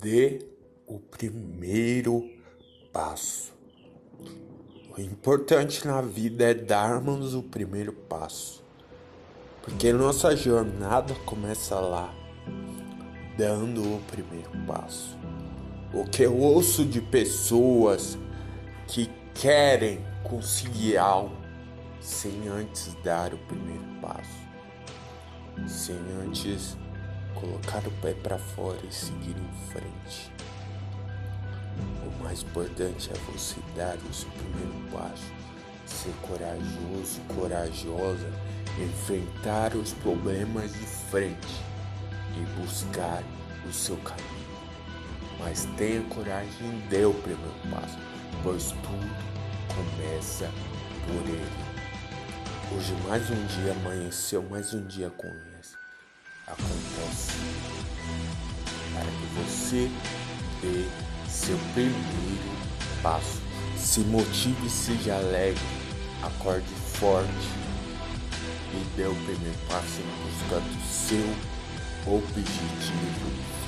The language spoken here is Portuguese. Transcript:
dê o primeiro passo. O importante na vida é darmos o primeiro passo, porque nossa jornada começa lá, dando o primeiro passo. O que eu ouço de pessoas que querem conseguir algo sem antes dar o primeiro passo, sem antes colocar o pé para fora e seguir em frente. O mais importante é você dar o seu primeiro passo, ser corajoso, corajosa, enfrentar os problemas de frente e buscar o seu caminho. Mas tenha coragem e dê o primeiro passo, pois tudo começa por ele. Hoje mais um dia amanheceu, mais um dia com acontece para que você dê seu primeiro passo. Se motive, seja alegre, acorde forte e dê o primeiro passo em busca do seu objetivo.